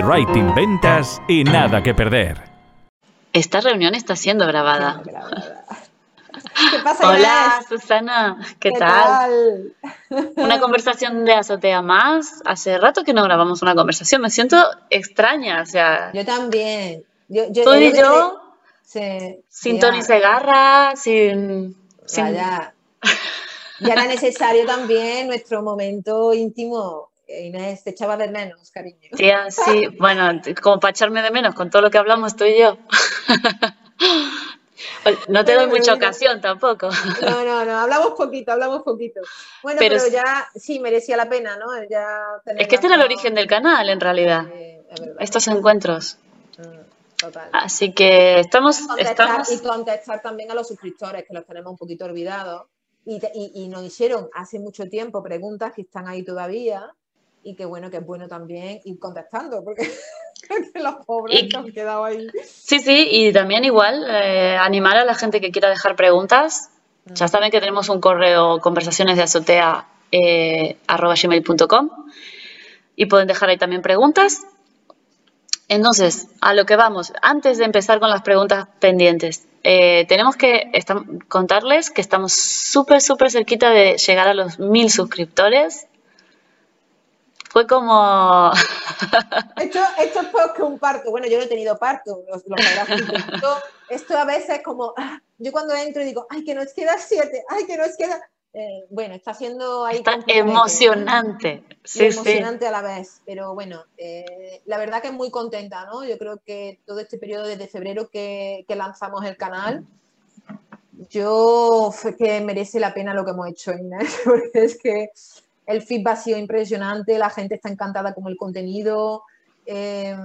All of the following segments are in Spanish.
copywriting, ventas y nada que perder. Esta reunión está siendo grabada. ¿Qué pasa, Hola, Inés? Susana, ¿qué, ¿Qué tal? Una conversación de azotea más. Hace rato que no grabamos una conversación. Me siento extraña, o sea, Yo también. Yo, yo, tú y yo, sin ya, Tony Segarra, sin... sin- vaya. Ya era necesario también nuestro momento íntimo. Inés, te echaba de menos, cariño. Tía, sí, bueno, como para echarme de menos con todo lo que hablamos tú y yo. No te doy Bueno, mucha mira. ocasión tampoco. No, no, no, hablamos poquito, hablamos poquito. Bueno, Pero ya sí merecía la pena, ¿no? Ya Es que este era el origen del canal, en realidad. Estos Estos encuentros. Total. Así que estamos, contestar estamos y contestar también a los suscriptores que los tenemos un poquito olvidados y, te- y- y nos hicieron hace mucho tiempo preguntas que están ahí todavía y que bueno, que es bueno también ir contestando porque los pobres Y- han quedado ahí. Sí, sí, y también igual eh, animar a la gente que quiera dejar preguntas. Ya saben que tenemos un correo conversaciones de azotea eh, arroba gmail.com y pueden dejar ahí también preguntas. Entonces, a lo que vamos, antes de empezar con las preguntas pendientes, eh, tenemos que contarles que estamos súper, súper cerquita de llegar a los mil suscriptores. Fue como... Esto, esto es que un parto. Bueno, yo no he tenido parto, lo, lo sabrás tú, pero Esto, esto a veces es como, ah, yo cuando entro y digo, ay, que nos queda siete, ay, que nos queda... Eh, bueno, está siendo ahí... Está emocionante. Sí, emocionante a la vez. Pero bueno, eh, la verdad que muy contenta, ¿no? Yo creo que todo este periodo desde febrero que, que lanzamos el canal, yo fue que merece la pena lo que hemos hecho, Inés, porque es que el feedback ha sido impresionante, la gente está encantada con el contenido, eh,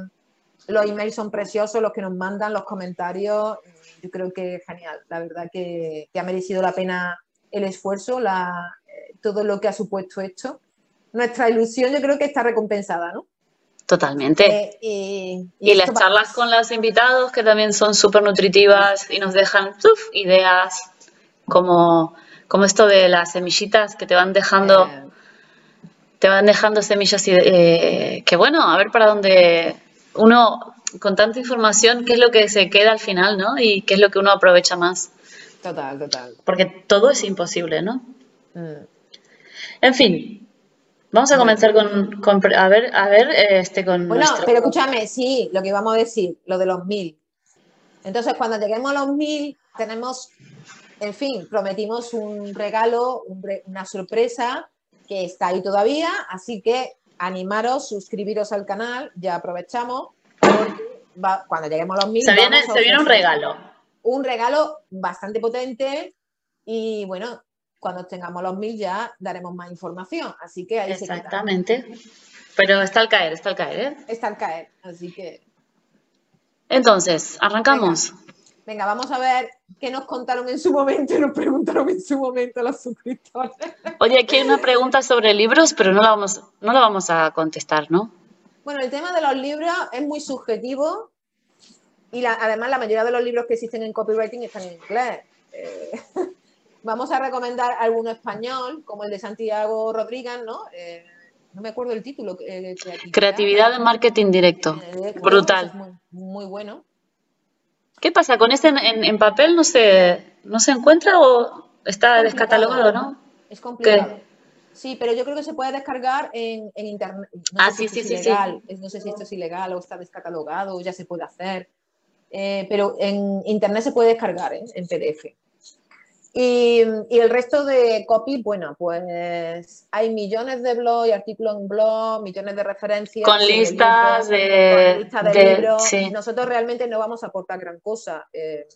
los emails son preciosos, los que nos mandan, los comentarios, yo creo que genial, la verdad que, que ha merecido la pena el esfuerzo, la, eh, todo lo que ha supuesto esto. Nuestra ilusión yo creo que está recompensada, ¿no? Totalmente. Eh, y, Y las charlas con los invitados que también son súper nutritivas y nos dejan uf, ideas como, como esto de las semillitas que te van dejando, eh, te van dejando semillas eh, que bueno, a ver para dónde uno con tanta información, qué es lo que se queda al final, ¿no? Y qué es lo que uno aprovecha más. total, total. Porque todo es imposible, ¿no? Mm. En fin, vamos a comenzar con, a ver, a ver, este con Bueno, nuestro- pero escúchame, sí, lo que íbamos a decir, lo de los mil. Entonces, cuando lleguemos a los mil, tenemos, en fin, prometimos un regalo, un re- una sorpresa que está ahí todavía, así que animaros, suscribiros al canal, ya aprovechamos, porque va- cuando lleguemos a los mil, se viene, se un regalo. Un regalo bastante potente y bueno, cuando tengamos los mil ya daremos más información, así que ahí se queda. Exactamente. Pero está al caer, está al caer, ¿eh? Está al caer, así que... Entonces, arrancamos. Venga, vamos a ver qué nos contaron en su momento y nos preguntaron en su momento los suscriptores. Oye, aquí hay una pregunta sobre libros, pero no la vamos, no la vamos a contestar, ¿no? Bueno, el tema de los libros es muy subjetivo y la- además la mayoría de los libros que existen en copywriting están en inglés. Eh, vamos a recomendar alguno español, como el de Santiago Rodríguez, ¿no? Eh, no me acuerdo el título. eh, creatividad. Creatividad en marketing directo. Brutal. muy, muy bueno. ¿Qué pasa? ¿Con este en, en- en papel no se, no se encuentra o está complicado. descatalogado, no? Es complicado. Sí, pero yo creo que se puede descargar en, en internet. No Ah, si sí, sí, es sí, es- No sé si esto es ilegal o está descatalogado o ya se puede hacer. Eh, pero en internet se puede descargar ¿eh? en PDF. Y, y el resto de copy, bueno, pues hay millones de blogs y artículos en blog, millones de referencias. Con listas libros, de- con listas de, de- libros. sí. Nosotros realmente no vamos a aportar gran cosa. eh,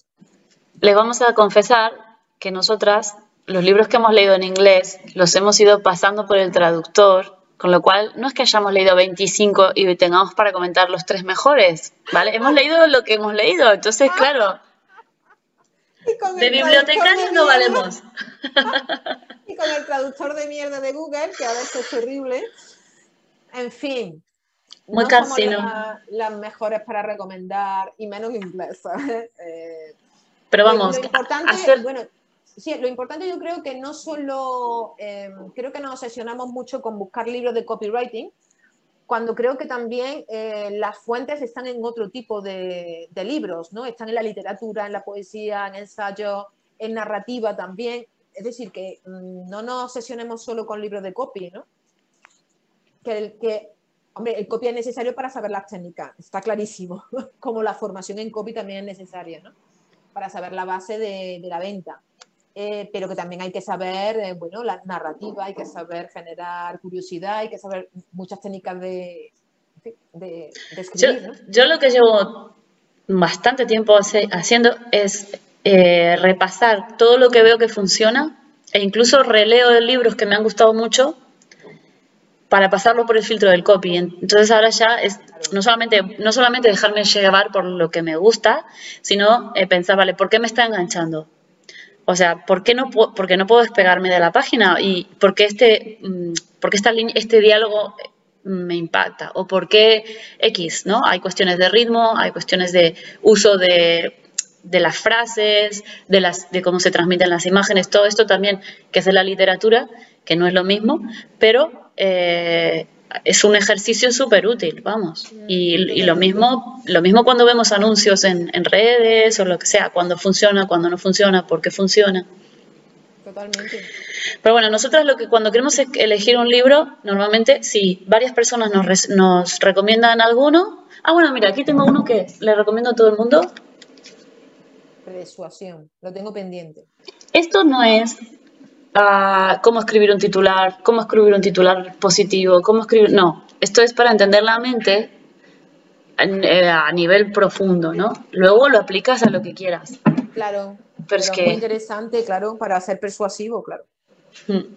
Les vamos a confesar que nosotras, los libros que hemos leído en inglés, los hemos ido pasando por el traductor, con lo cual no es que hayamos leído 25 y tengamos para comentar los tres mejores, ¿vale? Hemos leído lo que hemos leído, entonces, claro, y con de bibliotecarios de no valemos. Y con el traductor de mierda de Google, que a veces es terrible. En fin. Muy no somos la- las mejores para recomendar, y menos inglés, ¿sabes? Eh, Pero vamos, lo importante, hacer... bueno, sí, lo importante yo creo que no solo, eh, creo que nos obsesionamos mucho con buscar libros de copywriting, cuando creo que también eh, las fuentes están en otro tipo de, libros, ¿no? Están en la literatura, en la poesía, en ensayo, en narrativa también. Es decir, que mm, no nos obsesionemos solo con libros de copy, ¿no? Que, el, que hombre, el copy es necesario para saber las técnicas, está clarísimo, como la formación en copy también es necesaria, ¿no? Para saber la base de la venta. Eh, pero que también hay que saber, eh, bueno, la narrativa, hay que saber generar curiosidad, hay que saber muchas técnicas de, de, escribir. Yo, lo que llevo bastante tiempo haciendo es eh, repasar todo lo que veo que funciona e incluso releo de libros que me han gustado mucho para pasarlo por el filtro del copy. Entonces ahora ya es no solamente, no solamente dejarme llevar por lo que me gusta, sino pensar, vale, ¿por qué me está enganchando? O sea, ¿por qué no, porque no puedo despegarme de la página? ¿Y por qué este, mm, porque esta este diálogo me impacta? ¿O por qué X? ¿no? Hay cuestiones de ritmo, hay cuestiones de uso de, las frases, de, las, de cómo se transmiten las imágenes, todo esto también, que es de la literatura, que no es lo mismo, pero eh, es un ejercicio súper útil, vamos. Y, lo, mismo, lo mismo cuando vemos anuncios en, redes o lo que sea, cuando funciona, cuando no funciona, por qué funciona. Totalmente. Pero bueno, nosotros lo que cuando queremos elegir un libro, normalmente si varias personas nos, nos recomiendan alguno, ah bueno, mira, aquí tengo uno que le recomiendo a todo el mundo. Persuasión, lo tengo pendiente. Esto no es cómo escribir un titular, cómo escribir un titular positivo, cómo escribir... No, esto es para entender la mente eh, a nivel profundo, ¿no? Luego lo aplicas a lo que quieras. Claro. Pero, es que... muy interesante, claro, para ser persuasivo, claro. Hmm.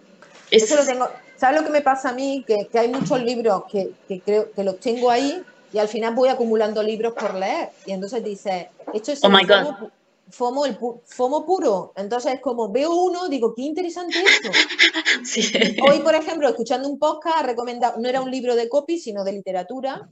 Eso lo tengo. ¿Sabes lo que me pasa a mí? Que, hay muchos libros que, creo que los tengo ahí y al final voy acumulando libros por leer. Y entonces dice, esto es... Oh my God FOMO, el FOMO puro. Entonces, como veo uno, digo, qué interesante esto. Hoy, por ejemplo, escuchando un podcast, ha recomendado, no era un libro de copy, sino de literatura,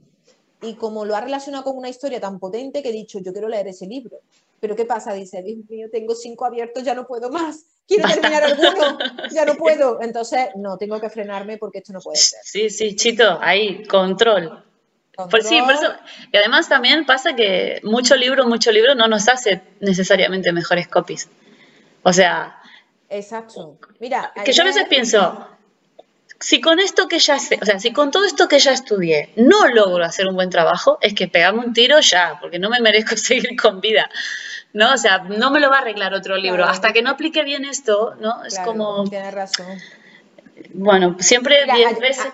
y como lo ha relacionado con una historia tan potente que he dicho, yo quiero leer ese libro. Pero ¿qué pasa? Dice, Dios mío, tengo cinco abiertos, ya no puedo más. Quiero terminar alguno, ya no puedo. Entonces, no, tengo que frenarme porque esto no puede ser. Sí, sí, Chito, ahí, control. Por, sí, por eso. Y además también pasa que mucho libro, mucho libro no nos hace necesariamente mejores copies. O sea. Exacto. Mira. Que yo a veces pienso, si con esto que ya sé, o sea, si con todo esto que ya estudié no logro hacer un buen trabajo, es que pegame un tiro ya, porque no me merezco seguir con vida. ¿No? O sea, no me lo va a arreglar otro libro. Hasta que no aplique bien esto, ¿no? Es como. Tienes razón. Bueno, siempre diez veces.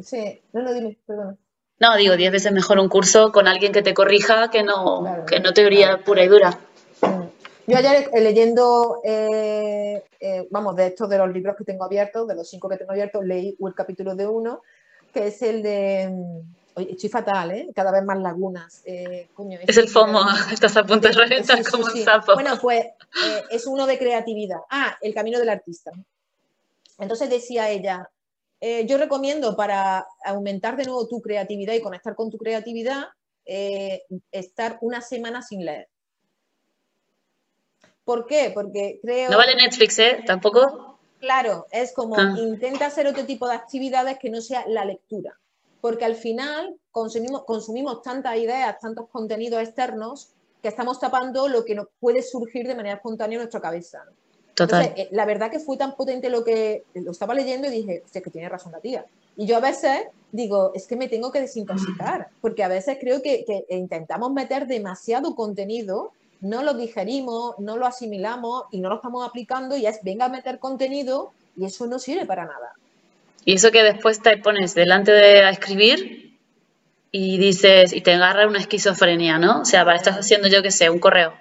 sí, no, no, dime, perdón. No, digo, diez veces mejor un curso con alguien que te corrija que no, que no teoría pura y dura. Mm. Yo ayer eh, leyendo, eh, eh, vamos, de estos de los libros que tengo abiertos, de los cinco que tengo abiertos, leí el capítulo de uno, que es el de... Mm, oye, estoy fatal, ¿eh? Cada vez más lagunas. es el FOMO, estás a punto de reventar como un sapo. Bueno, pues es uno de creatividad. Ah, El camino del artista. Entonces decía ella, eh, yo recomiendo para aumentar de nuevo tu creatividad y conectar con tu creatividad, eh, estar una semana sin leer. ¿Por qué? Porque creo... No vale Netflix, ¿eh? ¿Tampoco? Claro, es como ah. intenta hacer otro tipo de actividades que no sea la lectura. Porque al final consumimos, consumimos tantas ideas, tantos contenidos externos, que estamos tapando lo que nos puede surgir de manera espontánea en nuestra cabeza. Entonces, eh, la verdad que fue tan potente lo que lo estaba leyendo y dije, es que tiene razón la tía. Y yo a veces digo, es que me tengo que desintoxicar, porque a veces creo que, intentamos meter demasiado contenido, no lo digerimos, no lo asimilamos y no lo estamos aplicando y es, venga a meter contenido y eso no sirve para nada. Y eso que después te pones delante de a escribir y dices, y te agarra una esquizofrenia, ¿no? O sea, estás haciendo, yo qué sé, un correo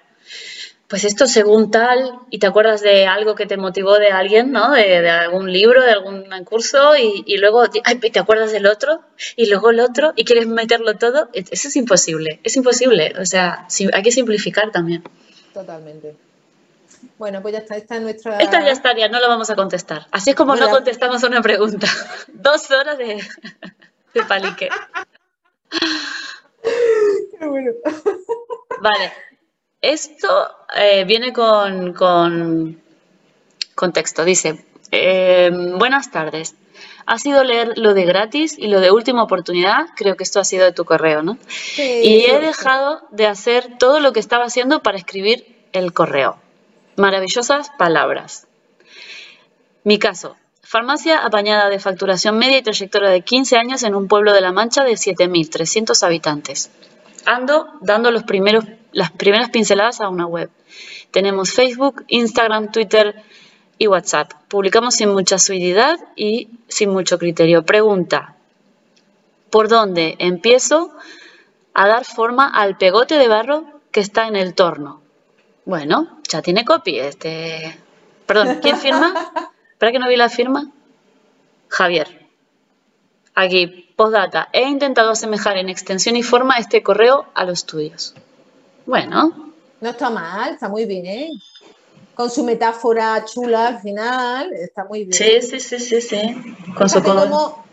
pues esto según tal, y te acuerdas de algo que te motivó de alguien, ¿no? De, algún libro, de algún curso, y, luego te acuerdas del otro, y luego el otro, y quieres meterlo todo. Eso es imposible, es imposible. O sea, hay que simplificar también. Totalmente. Bueno, pues ya está, esta es nuestra... Esta ya estaría, no lo vamos a contestar. Así es como no contestamos una pregunta. Dos horas de, de palique. Qué bueno. Vale, esto eh, viene con, con, texto. Dice, em, buenas tardes. ha sido leer lo de gratis y lo de última oportunidad. Creo que esto ha sido de tu correo, ¿no? Sí, Y he dejado de hacer todo lo que estaba haciendo para escribir el correo. Maravillosas palabras. Mi caso. Farmacia apañada de facturación media y trayectoria de 15 años en un pueblo de La Mancha de 7.300 habitantes. Ando dando los primeros, las primeras pinceladas a una web. Tenemos Facebook, Instagram, Twitter y WhatsApp. Publicamos sin mucha suididad y sin mucho criterio. Pregunta. ¿Por dónde empiezo a dar forma al pegote de barro que está en el torno? Bueno, ya tiene copy. Este... Perdón, ¿quién firma? ¿Para que no vi la firma? Javier. Aquí, postdata. He intentado asemejar en extensión y forma este correo a los tuyos. Bueno, No está mal, está muy bien. Con su metáfora chula al final, está muy bien. sí, sí, sí, sí, sí. Con su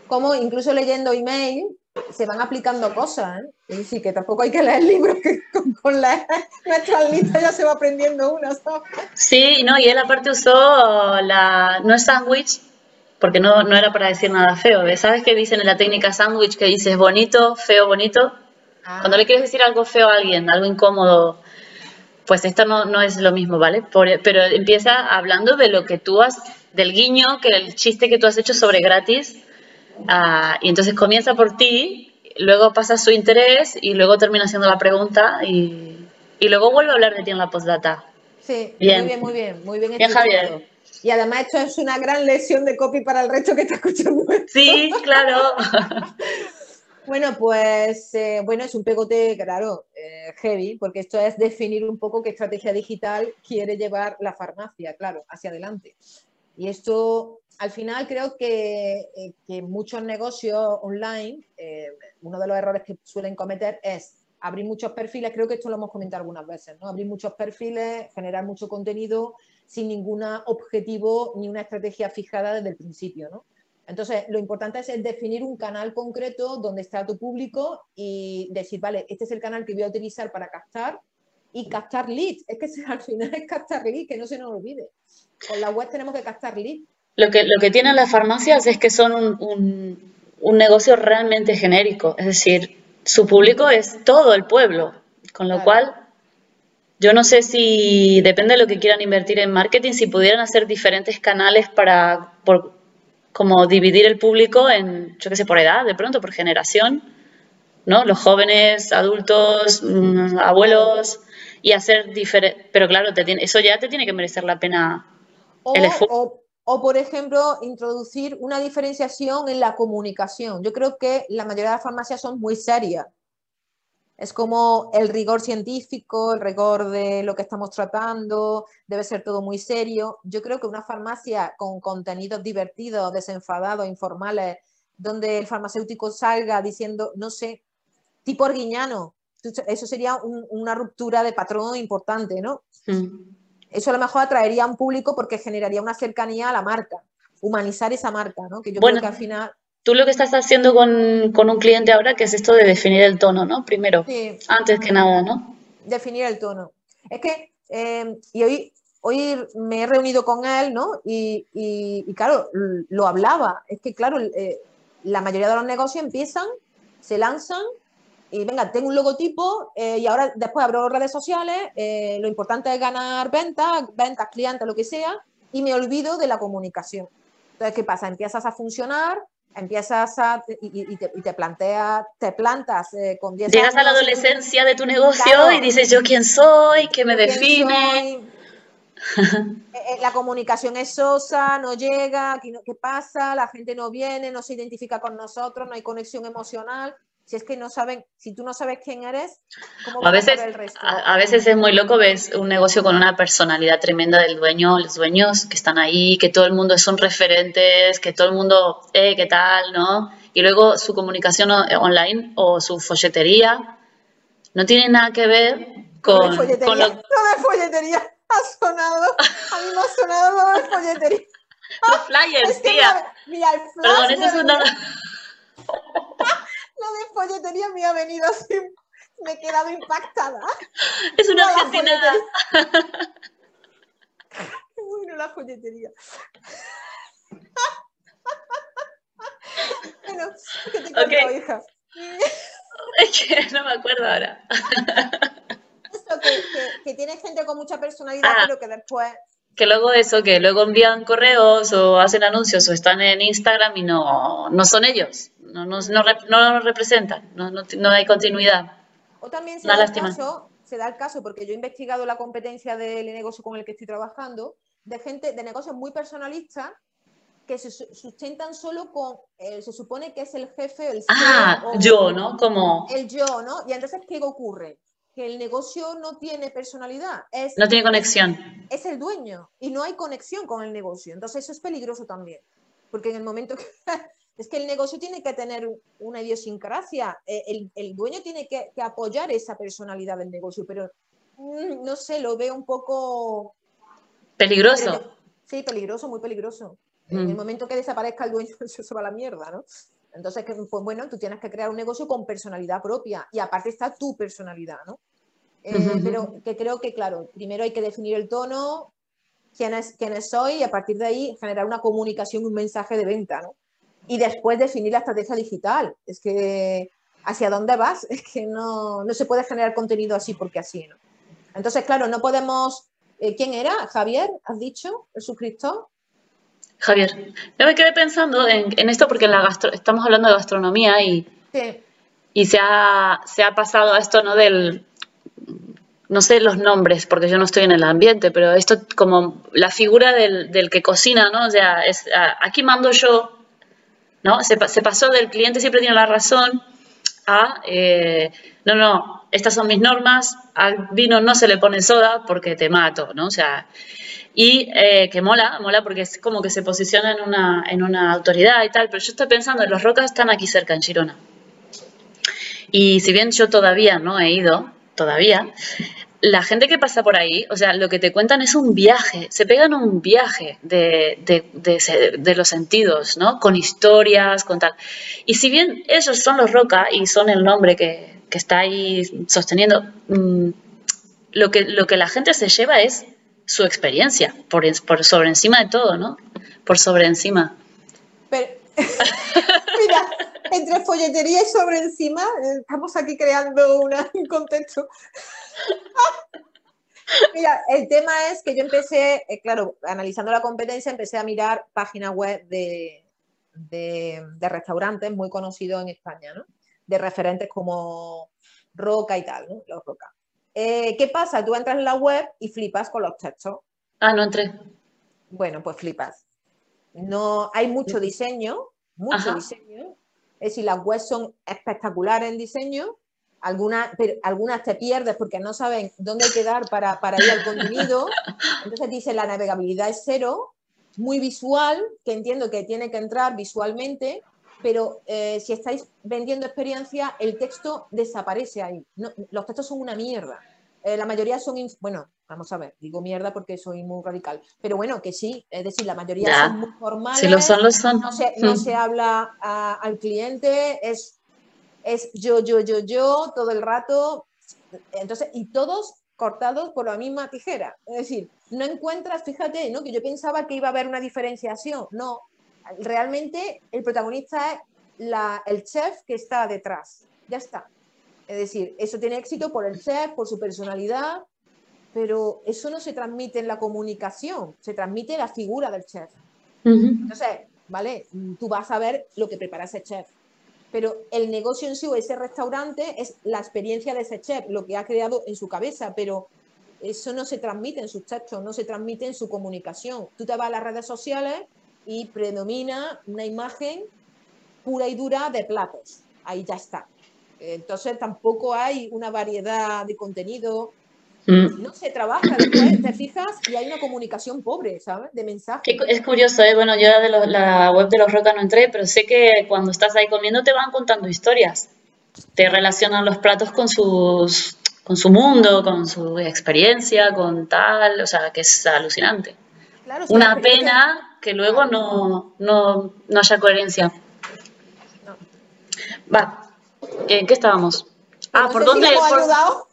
cómo incluso leyendo email se van aplicando cosas, ¿eh? Es decir, que tampoco hay que leer libros que con, con leer nuestras listas ya se va aprendiendo una, ¿sabes? Sí, no, y él aparte usó la. No es sándwich, porque no, no era para decir nada feo. ¿ves? ¿Sabes qué dicen en la técnica sándwich que dices bonito, feo, bonito? Ah, Cuando le quieres decir algo feo a alguien, algo incómodo, pues esto no, no es lo mismo, ¿vale? Por- pero empieza hablando de lo que tú has, del guiño, que el chiste que tú has hecho sobre gratis, ah, y entonces comienza por ti, luego pasa su interés y luego termina haciendo la pregunta y, y luego vuelve a hablar de ti en la postdata. Sí, Bien. muy bien, muy bien, muy bien. Bien, Javier. Y además esto es una gran lesión de copy para el resto que está escuchando. esto. Sí, claro. Bueno, pues eh, bueno, es un pegote, claro, eh, heavy, porque esto es definir un poco qué estrategia digital quiere llevar la farmacia, claro, hacia adelante. Y esto, al final, creo que, eh, que muchos negocios online, eh, uno de los errores que suelen cometer es abrir muchos perfiles, creo que esto lo hemos comentado algunas veces, ¿no? Abrir muchos perfiles, generar mucho contenido sin ningún objetivo ni una estrategia fijada desde el principio, ¿no? Entonces, lo importante es, definir un canal concreto donde está tu público y decir, vale, este es el canal que voy a utilizar para captar y captar leads. Es que al final es captar leads, que no se nos olvide. Con la web tenemos que captar leads. Lo que, lo que tienen las farmacias es que son un, un- un negocio realmente genérico, es decir, su público es todo el pueblo, con lo Claro. cual yo no sé si depende de lo que quieran invertir en marketing, si pudieran hacer diferentes canales para por, como dividir el público en, yo qué sé, por edad, de pronto, por generación, ¿no? Los jóvenes, adultos, mm, abuelos y hacer diferente, pero claro, te tiene, eso ya te tiene que merecer la pena O, El esfuerzo. o- o, por ejemplo, introducir una diferenciación en la comunicación. Yo creo que la mayoría de las farmacias son muy serias. Es como el rigor científico, el rigor de lo que estamos tratando, debe ser todo muy serio. Yo creo que una farmacia con contenidos divertidos, desenfadados, informales, donde el farmacéutico salga diciendo, no sé, tipo Arguiñano, eso sería un- una ruptura de patrón importante, ¿no? Mm. eso a lo mejor atraería a un público porque generaría una cercanía a la marca, humanizar esa marca, ¿no? Que yo Bueno. creo que al final, Tú lo que estás haciendo con, con un cliente ahora, que es esto de definir el tono, ¿no? Primero, sí, antes que nada, ¿no? definir el tono. Es que, eh, y hoy, hoy me he reunido con él, ¿no? Y, y- y claro, lo hablaba. Es que, claro, eh, la mayoría de los negocios empiezan, se lanzan y venga, tengo un logotipo eh, y ahora después abro redes sociales, eh, lo importante es ganar ventas, ventas, clientes, lo que sea, y me olvido de la comunicación. Entonces, ¿qué pasa? Empiezas a funcionar, empiezas a, y, te, y te plantas eh, con 10 Llegas a la adolescencia de tu negocio Claro. y dices, ¿yo quién soy? ¿Qué me define? Eh, eh, La comunicación es sosa, no llega, ¿qué pasa? La gente no viene, no se identifica con nosotros, no hay conexión emocional. Si es que no saben, si tú no sabes quién eres, ¿cómo A veces, el resto? a, a veces es muy loco, ves un negocio con una personalidad tremenda del dueño, los dueños que están ahí, que todo el mundo son referentes, que todo el mundo, eh, ¿qué tal? ¿No? Y luego su comunicación o- online o su folletería no tiene nada que ver Lo de con, folletería, con lo, de folletería ha sonado, a mí me ha sonado lo de folletería. los flyers, Es que tía. mira, el flash Perdón, eso es una... de folletería me ha venido así, me he quedado impactada. Es una la argentina. bueno la folletería. bueno, ¿qué te contó, Ok. hija? Es que no me acuerdo ahora. Que, que- que tiene gente con mucha personalidad, Ah. pero que después Que luego eso, que luego envían correos o hacen anuncios o están en Instagram y no, no son ellos, no, no, no, no nos representan, no, no, no hay continuidad. O también se da, el caso, se da el caso, porque yo he investigado la competencia del negocio con el que estoy trabajando, de gente, de negocios muy personalistas que se su- sustentan solo con, eh, se supone que es el jefe, el CEO, Ah, o- yo, ¿no? Como El yo, ¿no? Y entonces, ¿qué ocurre? Que el negocio no tiene personalidad, es, no tiene conexión. es el dueño y no hay conexión con el negocio. Entonces, eso es peligroso también, porque en el momento que... Es que el negocio tiene que tener una idiosincrasia, eh, el, el dueño tiene que, que apoyar esa personalidad del negocio, pero mm, no sé, lo veo un poco... Peligroso. Sí, peligroso, muy peligroso. En el Mm. momento que desaparezca el dueño, eso se va a la mierda, ¿no? Entonces, pues bueno, tú tienes que crear un negocio con personalidad propia y aparte está tu personalidad, ¿no? Eh, Ujú. Pero que creo que, claro, primero hay que definir el tono, quién es, quién es soy y a partir de ahí generar una comunicación, un mensaje de venta, ¿no? Y después definir la estrategia digital. Es que, ¿hacia dónde vas? Es que no, no se puede generar contenido así porque así, ¿no? Entonces, claro, no podemos... eh, ¿Quién era? ¿Javier? ¿Has dicho? ¿El suscriptor? Javier, yo me quedé pensando en, en esto porque en la gastro- estamos hablando de gastronomía y, Sí. y se, ha, se ha pasado a esto, ¿no? Del, no sé los nombres porque yo no estoy en el ambiente, pero esto como la figura del, del que cocina, ¿no? O sea, es, aquí mando yo, ¿no? Se pasó del cliente siempre tiene la razón a, eh, no, no, estas son mis normas, al vino no se le pone soda porque te mato, ¿no? O sea, y eh, que mola, mola porque es como que se posiciona en una, en una autoridad y tal, pero yo estoy pensando, los rocas están aquí cerca, en Girona. Y si bien yo todavía no he ido, todavía, la gente que pasa por ahí, o sea, lo que te cuentan es un viaje, se pegan un viaje de, de, de los sentidos, ¿no? Con historias, con tal. Y si bien ellos son los Roca y son el nombre que, que está ahí sosteniendo, mm, lo, que, lo que la gente se lleva es su experiencia, por, por sobre encima de todo, ¿no? Por sobre encima. Pero, mira, entre folletería y sobre encima, eh, estamos aquí creando una- un contexto. Mira, el tema es que yo empecé, eh, claro, analizando la competencia, empecé a mirar páginas web de, de- de restaurantes muy conocidos en España, ¿no? De referentes como Roca y tal, ¿no? Los Roca. Eh, ¿Qué pasa? Tú entras en la web y flipas con los textos. Ah, no entré. Bueno, pues flipas. No, hay mucho diseño, mucho Ajá. diseño. Es decir, las webs son espectaculares en diseño, algunas, pero algunas te pierdes porque no saben dónde hay que dar para, para ir al contenido. Entonces dice la navegabilidad es cero, muy visual, que entiendo que tiene que entrar visualmente, pero eh, si estáis vendiendo experiencia, el texto desaparece ahí. No, los textos son una mierda. Eh, la mayoría son, bueno, vamos a ver, digo mierda porque soy muy radical, pero bueno, que sí, es decir, la mayoría Ya. son muy formales. Si lo son, lo son. No se, no Mm. se habla a- al cliente, es, es yo, yo, yo, yo, todo el rato. Entonces, y todos cortados por la misma tijera. Es decir, no encuentras, fíjate, ¿no? que yo pensaba que iba a haber una diferenciación. No, realmente el protagonista es la- el chef que está detrás. Ya está. Es decir, eso tiene éxito por el chef, por su personalidad, pero eso no se transmite en la comunicación, se transmite la figura del chef. Entonces, ¿vale? Tú vas a ver lo que prepara ese chef. Pero el negocio en sí o ese restaurante es la experiencia de ese chef, lo que ha creado en su cabeza, pero eso no se transmite en sus textos, no se transmite en su comunicación. Tú te vas a las redes sociales y predomina una imagen pura y dura de platos. Ahí ya está. Entonces tampoco hay una variedad de contenido. Mm. No se trabaja después, te fijas, y hay una comunicación pobre, ¿sabes? De mensaje. Qué cu- Es curioso, ¿eh? Bueno, yo de la web de los Roca no entré, pero sé que cuando estás ahí comiendo te van contando historias. Te relacionan los platos con sus, con su mundo, con su experiencia, con tal, o sea, que es alucinante. Claro, Una pena que luego no, no, no haya coherencia. No. Va, ¿en qué estábamos? Ah, ¿por sé si dónde? hemos por- ayudado.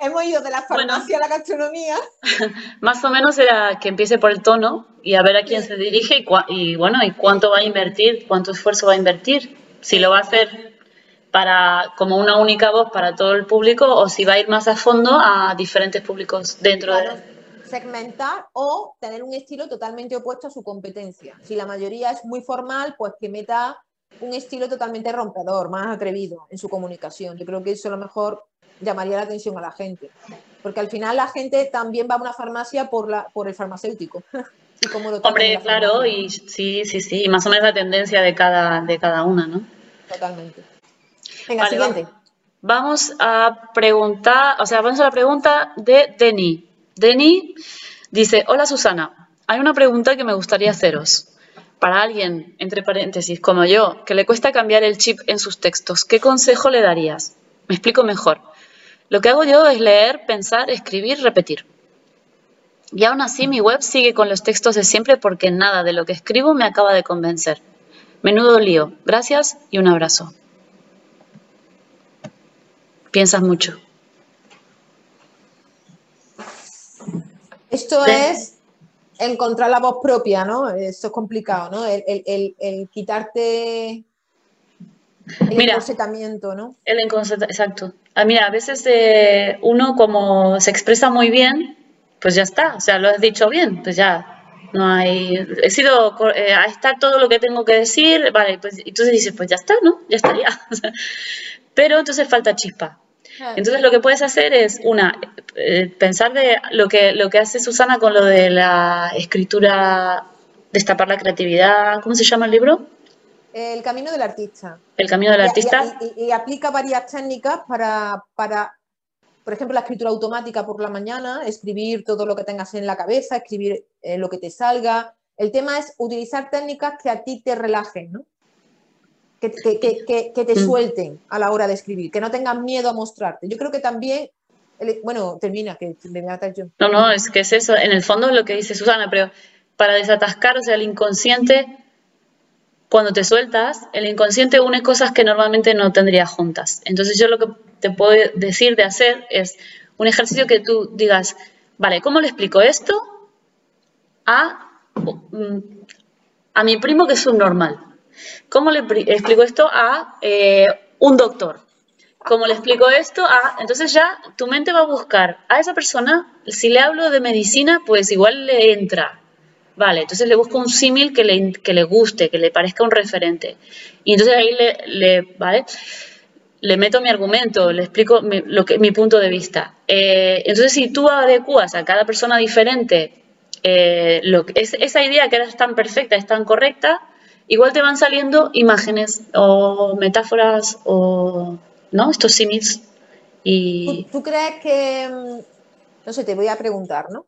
Hemos ido de la farmacia a la gastronomía. Más o menos era que empiece por el tono y a ver a quién se dirige y, bueno, y cuánto va a invertir, cuánto esfuerzo va a invertir. Si lo va a hacer para como una única voz para todo el público o si va a ir más a fondo a diferentes públicos dentro de segmentar o tener un estilo totalmente opuesto a su competencia. Si la mayoría es muy formal, pues que meta un estilo totalmente rompedor, más atrevido en su comunicación. Yo creo que eso a lo mejor llamaría la atención a la gente. Porque al final la gente también va a una farmacia por, la, por el farmacéutico. Hombre, claro, y sí, sí, sí, más o menos la tendencia de cada, de cada una, ¿no? Totalmente. Venga, siguiente. Vamos a preguntar, o sea, vamos a la pregunta de Denny. Denny dice, hola Susana, hay una pregunta que me gustaría haceros. Para alguien, entre paréntesis, como yo, que le cuesta cambiar el chip en sus textos, ¿qué consejo le darías? Me explico mejor. Lo que hago yo es leer, pensar, escribir, repetir. Y aún así mi web sigue con los textos de siempre porque nada de lo que escribo me acaba de convencer. Menudo lío. Gracias y un abrazo. Piensas mucho. Esto es encontrar la voz propia, ¿no? Esto es complicado, ¿no? El, quitarte el mira, ¿no? El exacto. Ah, mira, a veces eh, uno como se expresa muy bien, pues ya está, o sea, lo has dicho bien, pues ya, no hay, he sido, eh, a estar todo lo que tengo que decir, vale, pues entonces dices, pues ya está, ¿no? Ya estaría. Pero entonces falta chispa. Entonces lo que puedes hacer es, una, eh, pensar de lo que, lo que hace Susana con lo de la escritura, destapar la creatividad, ¿cómo se llama el libro? El camino del artista. El camino del artista. Y, aplica varias técnicas para, para, por ejemplo, la escritura automática por la mañana, escribir todo lo que tengas en la cabeza, escribir eh, lo que te salga. El tema es utilizar técnicas que a ti te relajen, ¿no? Que, te mm. suelten a la hora de escribir, que no tengan miedo a mostrarte. Yo creo que también, bueno, termina, que me voy a yo. No, no, es que es eso, en el fondo es lo que dice Susana, pero para desatascar, o sea, el inconsciente, cuando te sueltas, el inconsciente une cosas que normalmente no tendrías juntas. Entonces yo lo que te puedo decir de hacer es un ejercicio que tú digas, vale, ¿cómo le explico esto a, mm, a mi primo que es un normal? ¿Cómo le explico esto a eh, un doctor? ¿Cómo le explico esto a...? Entonces ya tu mente va a buscar a esa persona, si le hablo de medicina, pues igual le entra. Vale, entonces le busco un símil que le, que le guste, que le parezca un referente. Y entonces ahí le, ¿vale? le meto mi argumento, le explico mi, lo que, mi punto de vista. Eh, entonces, si tú adecuas a cada persona diferente eh, esa idea que era tan perfecta, es tan correcta, igual te van saliendo imágenes o metáforas o ¿no? estos símiles. Y... ¿Tú, crees que, mm, no sé, te voy a preguntar, ¿no?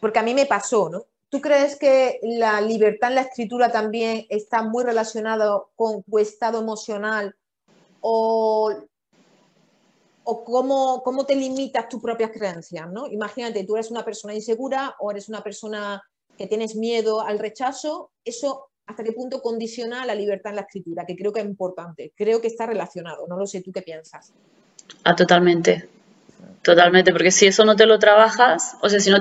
Porque a mí me pasó, ¿no? ¿Tú crees que la libertad en la escritura también está muy relacionado con tu estado emocional o, o cómo, cómo, te limitas tus propias creencias? ¿no? Imagínate, tú eres una persona insegura o eres una persona que tienes miedo al rechazo, eso hasta qué punto condiciona la libertad en la escritura, que creo que es importante, creo que está relacionado, no lo sé, ¿tú qué piensas? Ah, totalmente, totalmente, porque si eso no te lo trabajas, o sea, si no,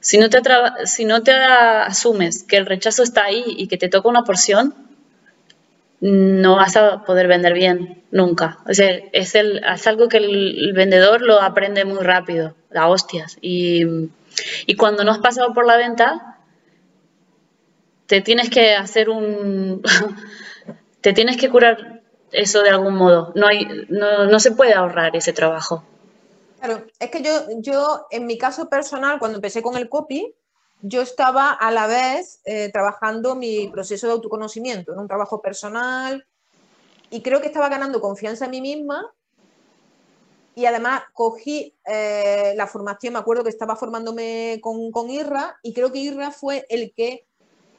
si no, te, si no te asumes que el rechazo está ahí y que te toca una porción, no vas a poder vender bien nunca. O sea, es, el, es algo que el, vendedor lo aprende muy rápido, la hostias. Y, y cuando no has pasado por la venta, te tienes que hacer un... te tienes que curar eso de algún modo. No, hay, no, se puede ahorrar ese trabajo. Claro, es que yo, yo, en mi caso personal, cuando empecé con el copy, yo estaba a la vez eh, trabajando mi proceso de autoconocimiento, en un trabajo personal, y creo que estaba ganando confianza en mí misma. Y además cogí eh, la formación, me acuerdo que estaba formándome con, con Irra, y creo que Irra fue el que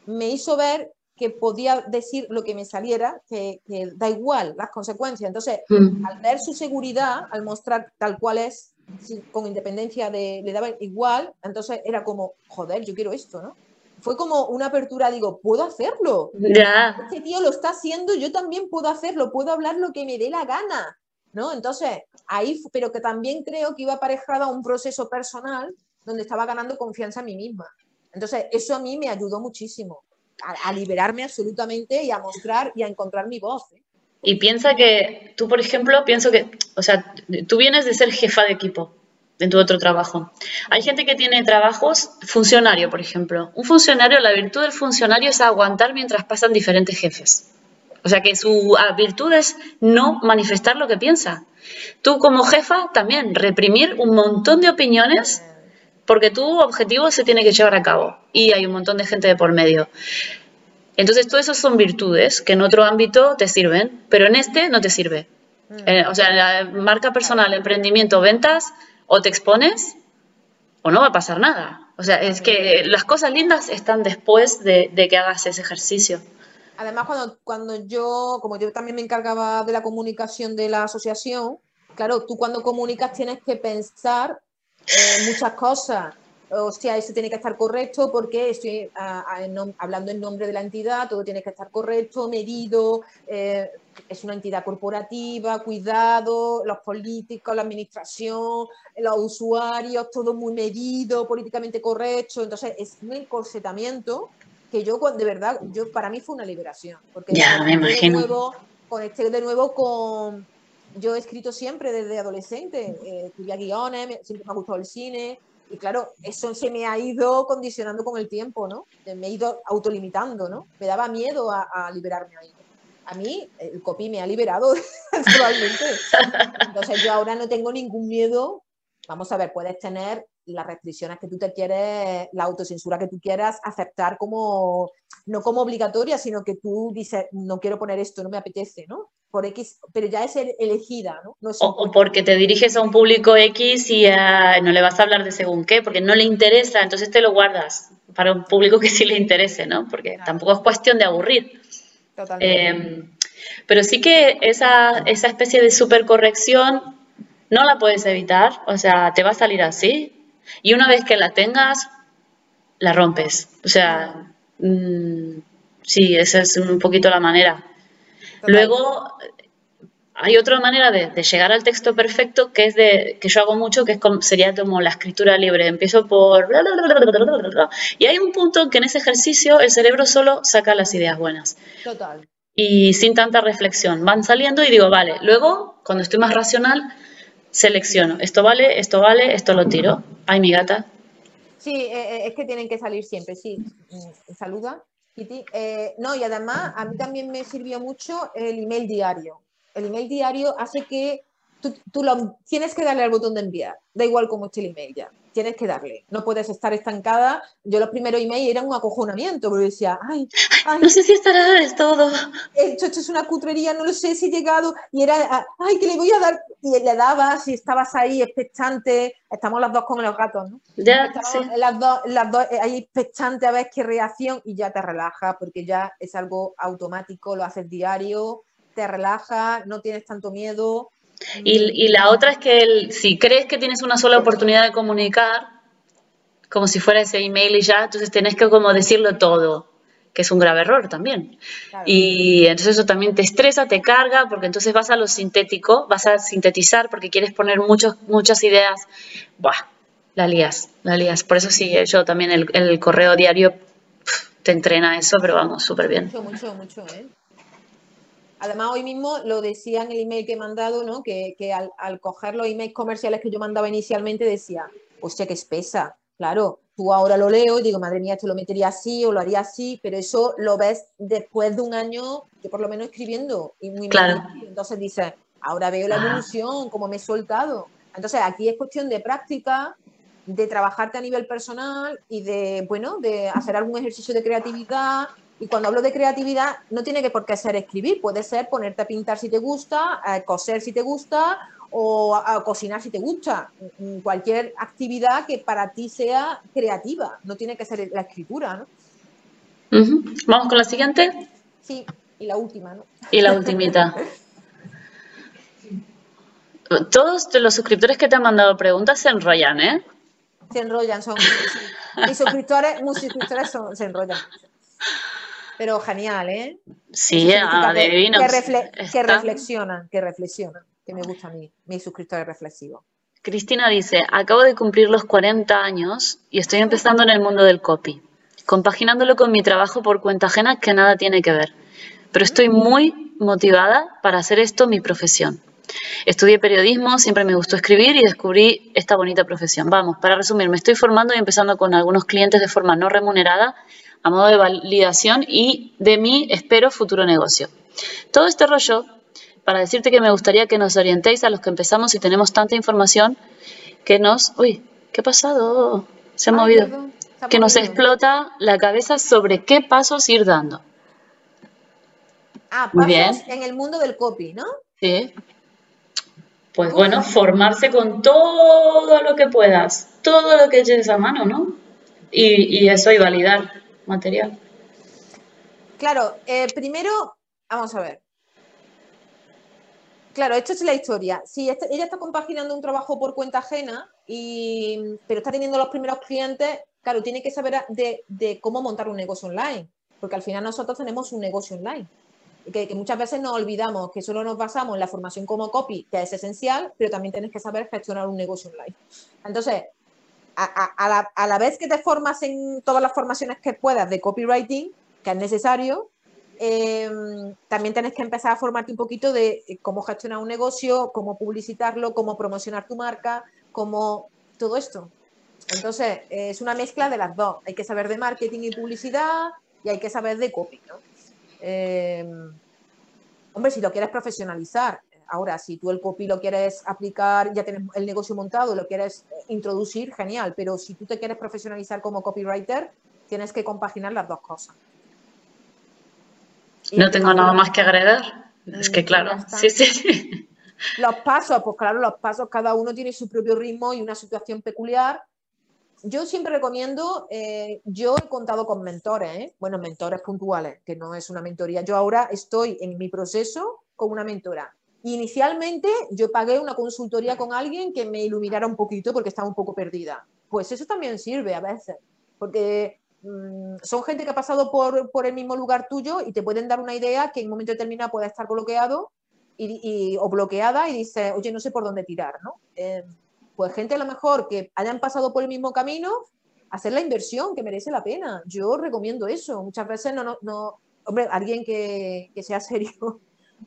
me hizo ver que podía decir lo que me saliera, que, da igual las consecuencias. Entonces, mm. al ver su seguridad, al mostrar tal cual es, con independencia de, le daba igual, entonces era como, joder, yo quiero esto, ¿no? Fue como una apertura, digo, puedo hacerlo. Este tío lo está haciendo, yo también puedo hacerlo, puedo hablar lo que me dé la gana. ¿no? Entonces, ahí, pero que también creo que iba aparejada a un proceso personal donde estaba ganando confianza en mí misma. Entonces, eso a mí me ayudó muchísimo a, liberarme absolutamente y a mostrar y a encontrar mi voz. ¿eh? Y piensa que tú, por ejemplo, pienso que, o sea, tú vienes de ser jefa de equipo en tu otro trabajo. Hay gente que tiene trabajos, funcionario, por ejemplo. Un funcionario, la virtud del funcionario es aguantar mientras pasan diferentes jefes. O sea que su virtud es no manifestar lo que piensa. Tú como jefa también reprimir un montón de opiniones porque tu objetivo se tiene que llevar a cabo y hay un montón de gente de por medio. Entonces, todo eso son virtudes que en otro ámbito te sirven, pero en este no te sirve. Mm. Eh, o sea, en la marca personal, emprendimiento, ventas, o te expones o no va a pasar nada. O sea, es que las cosas lindas están después de, de que hagas ese ejercicio. Además, cuando, cuando yo, como yo también me encargaba de la comunicación de la asociación, claro, tú cuando comunicas tienes que pensar eh, muchas cosas. O sea, eso tiene que estar correcto porque estoy hablando en nombre de la entidad, todo tiene que estar correcto, medido, eh, es una entidad corporativa, cuidado, los políticos, la administración, los usuarios, todo muy medido, políticamente correcto. Entonces, es un encorsetamiento que yo de verdad, yo para mí fue una liberación. Porque ya, me imagino. De nuevo, conecté de nuevo con... Yo he escrito siempre desde adolescente, eh, guiones, siempre me ha gustado el cine, y claro, eso se me ha ido condicionando con el tiempo, ¿no? Me he ido autolimitando, ¿no? Me daba miedo a, a liberarme ahí. A mí el copy me ha liberado actualmente. Entonces yo ahora no tengo ningún miedo. Vamos a ver, puedes tener las restricciones que tú te quieres, la autocensura que tú quieras aceptar como, no como obligatoria, sino que tú dices, no quiero poner esto, no me apetece, ¿no? Por X, pero ya es elegida, ¿no? o, porque te diriges a un público X y no le vas a hablar de según qué, porque no le interesa, entonces te lo guardas para un público que sí le interese, ¿no? Porque tampoco es cuestión de aburrir. Totalmente. Em, pero sí que esa, esa especie de supercorrección no la puedes evitar, o sea, te va a salir así, y una vez que la tengas, la rompes. O sea, mm, sí, esa es un poquito la manera. Luego, hay otra manera de, llegar al texto perfecto que es de que yo hago mucho que es sería como la escritura libre. Empiezo por y hay un punto que en ese ejercicio el cerebro solo saca las ideas buenas. Total. Y sin tanta reflexión. Van saliendo y digo vale luego cuando estoy más racional selecciono, esto vale, esto vale, esto lo tiro. Ay, mi gata. Sí, eh, eh, es que tienen que salir siempre, sí. Mm, saluda, Eh, no, y además a mí también me sirvió mucho el email diario. El email diario hace que tú, tú lo, tienes que darle al botón de enviar, da igual cómo esté el email ya tienes que darle, no puedes estar estancada. Yo los primeros emails eran un acojonamiento, porque decía, ay, no sé si estará del todo. Esto, esto, es una cutrería, no lo sé si he llegado, y era, ay, que le voy a dar, y le dabas y estabas ahí expectante, estamos las dos con los gatos, ¿no? Ya, Las dos, las dos eh, ahí expectante a ver qué reacción, y ya te relaja, porque ya es algo automático, lo haces diario, te relaja, no tienes tanto miedo, y, la otra es que si crees que tienes una sola oportunidad de comunicar, como si fuera ese email y ya, entonces tenés que como decirlo todo, que es un grave error también. Y entonces eso también te estresa, te carga, porque entonces vas a lo sintético, vas a sintetizar porque quieres poner muchos, muchas ideas. Buah, la lías, la lías. Por eso sí, yo también el, correo diario te entrena eso, pero vamos, súper bien. Mucho, mucho, mucho, ¿eh? Además, hoy mismo lo decía en el email que he mandado, ¿no? que, al, coger los emails comerciales que yo mandaba inicialmente decía, hostia, que espesa. Claro, tú ahora lo leo y digo, madre mía, esto lo metería así o lo haría así, pero eso lo ves después de un año, que por lo menos escribiendo. Y muy claro. Entonces dices, ahora veo la ah. evolución, cómo me he soltado. Entonces, aquí es cuestión de práctica, de trabajarte a nivel personal y de, bueno, de hacer algún ejercicio de creatividad, y cuando hablo de creatividad, no tiene que por qué ser escribir, puede ser ponerte a pintar si te gusta, a coser si te gusta o a, cocinar si te gusta. Mm, cualquier actividad que para ti sea creativa, no tiene que ser la escritura, ¿no? Vamos con la siguiente. Sí, y la última, ¿no? Y la ultimita. Todos los suscriptores que te han mandado preguntas se enrollan, ¿eh? Se enrollan, son. Mis suscriptores, mis suscriptores se enrollan pero genial, ¿eh? Sí, adivino. Que, que, reflexionan, que reflexionan. que me gusta a mí, mis suscriptores reflexivos. Cristina dice, acabo de cumplir los 40 años y estoy empezando en el mundo del copy, compaginándolo con mi trabajo por cuenta ajena que nada tiene que ver. Pero estoy muy motivada para hacer esto mi profesión. Estudié periodismo, siempre me gustó escribir y descubrí esta bonita profesión. Vamos, para resumir, me estoy formando y empezando con algunos clientes de forma no remunerada, a modo de validación y de mi, espero, futuro negocio. Todo este rollo para decirte que me gustaría que nos orientéis a los que empezamos y tenemos tanta información que nos... Uy, ¿qué ha pasado? Se ha movido. que nos explota la cabeza sobre qué pasos ir dando. Ah, pasos en el mundo del copy, ¿no? Sí. Pues bueno, formarse con todo lo que puedas, todo lo que eches a mano, ¿no? Y, eso y validar material. Claro, eh, primero, vamos a ver. Claro, esto es la historia. Si este, ella está compaginando un trabajo por cuenta ajena, y, pero está teniendo los primeros clientes, claro, tiene que saber de, de cómo montar un negocio online, porque al final nosotros tenemos un negocio online que, muchas veces nos olvidamos que solo nos basamos en la formación como copy, que es esencial, pero también tienes que saber gestionar un negocio online. Entonces, a, la, vez que te formas en todas las formaciones que puedas de copywriting, que es necesario, em, también tienes que empezar a formarte un poquito de eh, cómo gestionar un negocio, cómo publicitarlo, cómo promocionar tu marca, cómo todo esto. Entonces, es una mezcla de las dos. Hay que saber de marketing y publicidad y hay que saber de copy. ¿no? Em, hombre, si lo quieres profesionalizar, ahora si tú el copy lo quieres aplicar, ya tienes el negocio montado, lo quieres introducir, genial, pero si tú te quieres profesionalizar como copywriter, tienes que compaginar las dos cosas. no tengo nada más que agregar. Es que claro, sí, sí. Los pasos, pues claro, los pasos, cada uno tiene su propio ritmo y una situación peculiar yo siempre recomiendo, eh, yo he contado con mentores, ¿eh? bueno, mentores puntuales, que no es una mentoría. Yo ahora estoy en mi proceso con una mentora. Inicialmente yo pagué una consultoría con alguien que me iluminara un poquito porque estaba un poco perdida. Pues eso también sirve a veces, porque mm, son gente que ha pasado por, el mismo lugar tuyo y te pueden dar una idea que en un momento determinado puede estar bloqueado y, o bloqueada y dice, oye, no sé por dónde tirar, ¿no? Eh, pues gente a lo mejor que hayan pasado por el mismo camino, hacer la inversión que merece la pena. Yo recomiendo eso. Muchas veces no, no, hombre, alguien que, sea serio,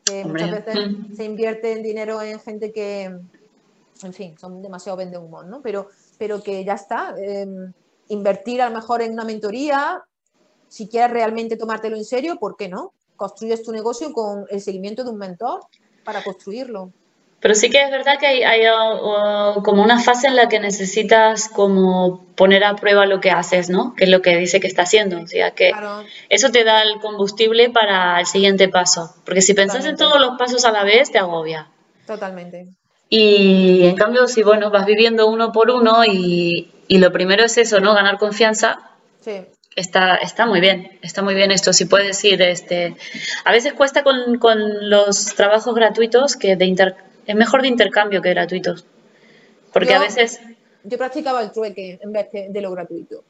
que muchas veces se invierte en dinero en gente que, en fin, son demasiado vende humor, ¿no? Pero, pero que ya está. Em, invertir a lo mejor en una mentoría, si quieres realmente tomártelo en serio, ¿por qué no? Construyes tu negocio con el seguimiento de un mentor para construirlo. Pero sí que es verdad que hay, como una fase en la que necesitas como poner a prueba lo que haces, ¿no? Que es lo que dice que está haciendo. O sea, que eso te da el combustible para el siguiente paso. Porque si pensás en todos los pasos a la vez, te agobia. Totalmente. Y en cambio, si bueno, vas viviendo uno por uno y, y lo primero es eso, ¿no? Ganar confianza. Sí. Está, está muy bien, está muy bien esto. Si puedes ir, este, a veces cuesta con, con los trabajos gratuitos que de inter, es mejor de intercambio que gratuitos. Porque a veces... Yo practicaba el trueque en vez de lo gratuito.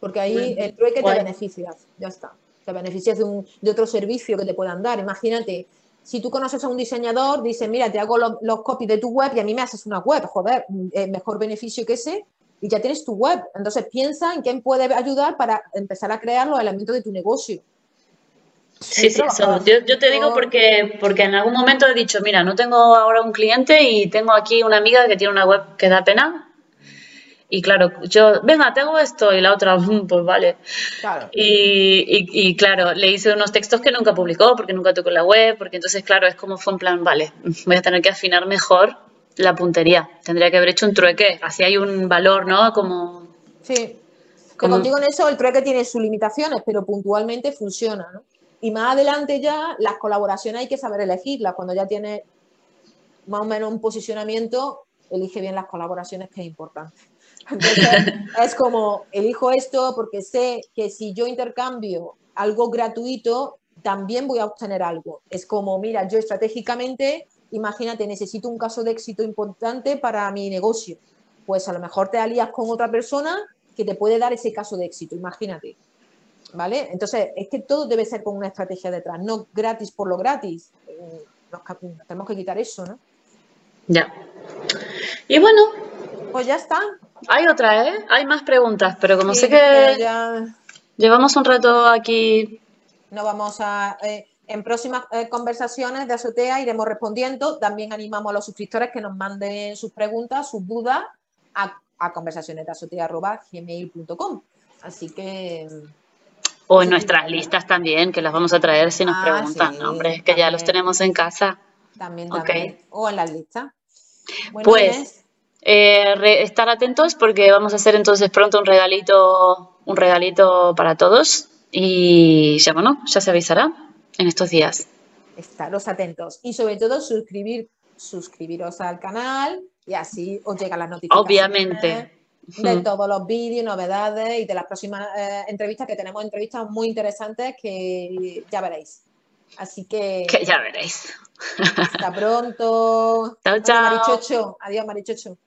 Porque ahí el trueque te beneficias, ya está. Te beneficias de, un, de otro servicio que te puedan dar. Imagínate, si tú conoces a un diseñador, dice, mira, te hago los, copies de tu web y a mí me haces una web, joder, mejor beneficio que ese, y ya tienes tu web. Entonces piensa en quién puede ayudar para empezar a crear los elementos de tu negocio. Sí, sí, Yo, te digo porque, porque en algún momento he dicho, mira, no tengo ahora un cliente y tengo aquí una amiga que tiene una web que da pena. Y claro, yo, venga, tengo esto y la otra, pues vale. Y, claro, le hice unos textos que nunca publicó porque nunca tocó la web, porque entonces, claro, es como fue en plan, vale, voy a tener que afinar mejor la puntería. Tendría que haber hecho un trueque, así hay un valor, ¿no? Como... Sí. Como... Contigo en eso el trueque tiene sus limitaciones, pero puntualmente funciona, ¿no? Y más adelante ya las colaboraciones hay que saber elegirlas. Cuando ya tienes más o menos un posicionamiento, elige bien las colaboraciones que es importante. Entonces, es como, elijo esto porque sé que si yo intercambio algo gratuito, también voy a obtener algo. Es como, mira, yo estratégicamente, imagínate, necesito un caso de éxito importante para mi negocio. Pues a lo mejor te alías con otra persona que te puede dar ese caso de éxito, imagínate. ¿Vale? Entonces, es que todo debe ser con una estrategia detrás, no gratis por lo gratis. Eh, tenemos que quitar eso, ¿no? Ya. Y bueno, Pues ya está. hay otra, ¿eh? Hay más preguntas, pero como Sí, sé que ya llevamos un rato aquí. no vamos a. eh, en próximas eh, conversaciones de Azotea iremos respondiendo. También animamos a los suscriptores que nos manden sus preguntas, sus dudas a, a conversacionesdeazotea.gmail.com. Así que. O en nuestras listas también, que las vamos a traer si nos Ah, preguntan. sí, No, hombre, es que ya los tenemos en casa. También, también. O en las listas. Bueno, Pues, Eh, re- estar atentos porque vamos a hacer entonces pronto un regalito, un regalito para todos. Y ya bueno, ya se avisará en estos días. estaros atentos. Y sobre todo, suscribir, suscribiros al canal y así os llegan las notificaciones. Obviamente. De todos los vídeos, novedades y de las próximas eh, entrevistas, que tenemos entrevistas muy interesantes que ya veréis. Así que Que ya veréis. hasta pronto. Chao, Adiós, chao. Marichocho. Adiós, Marichocho.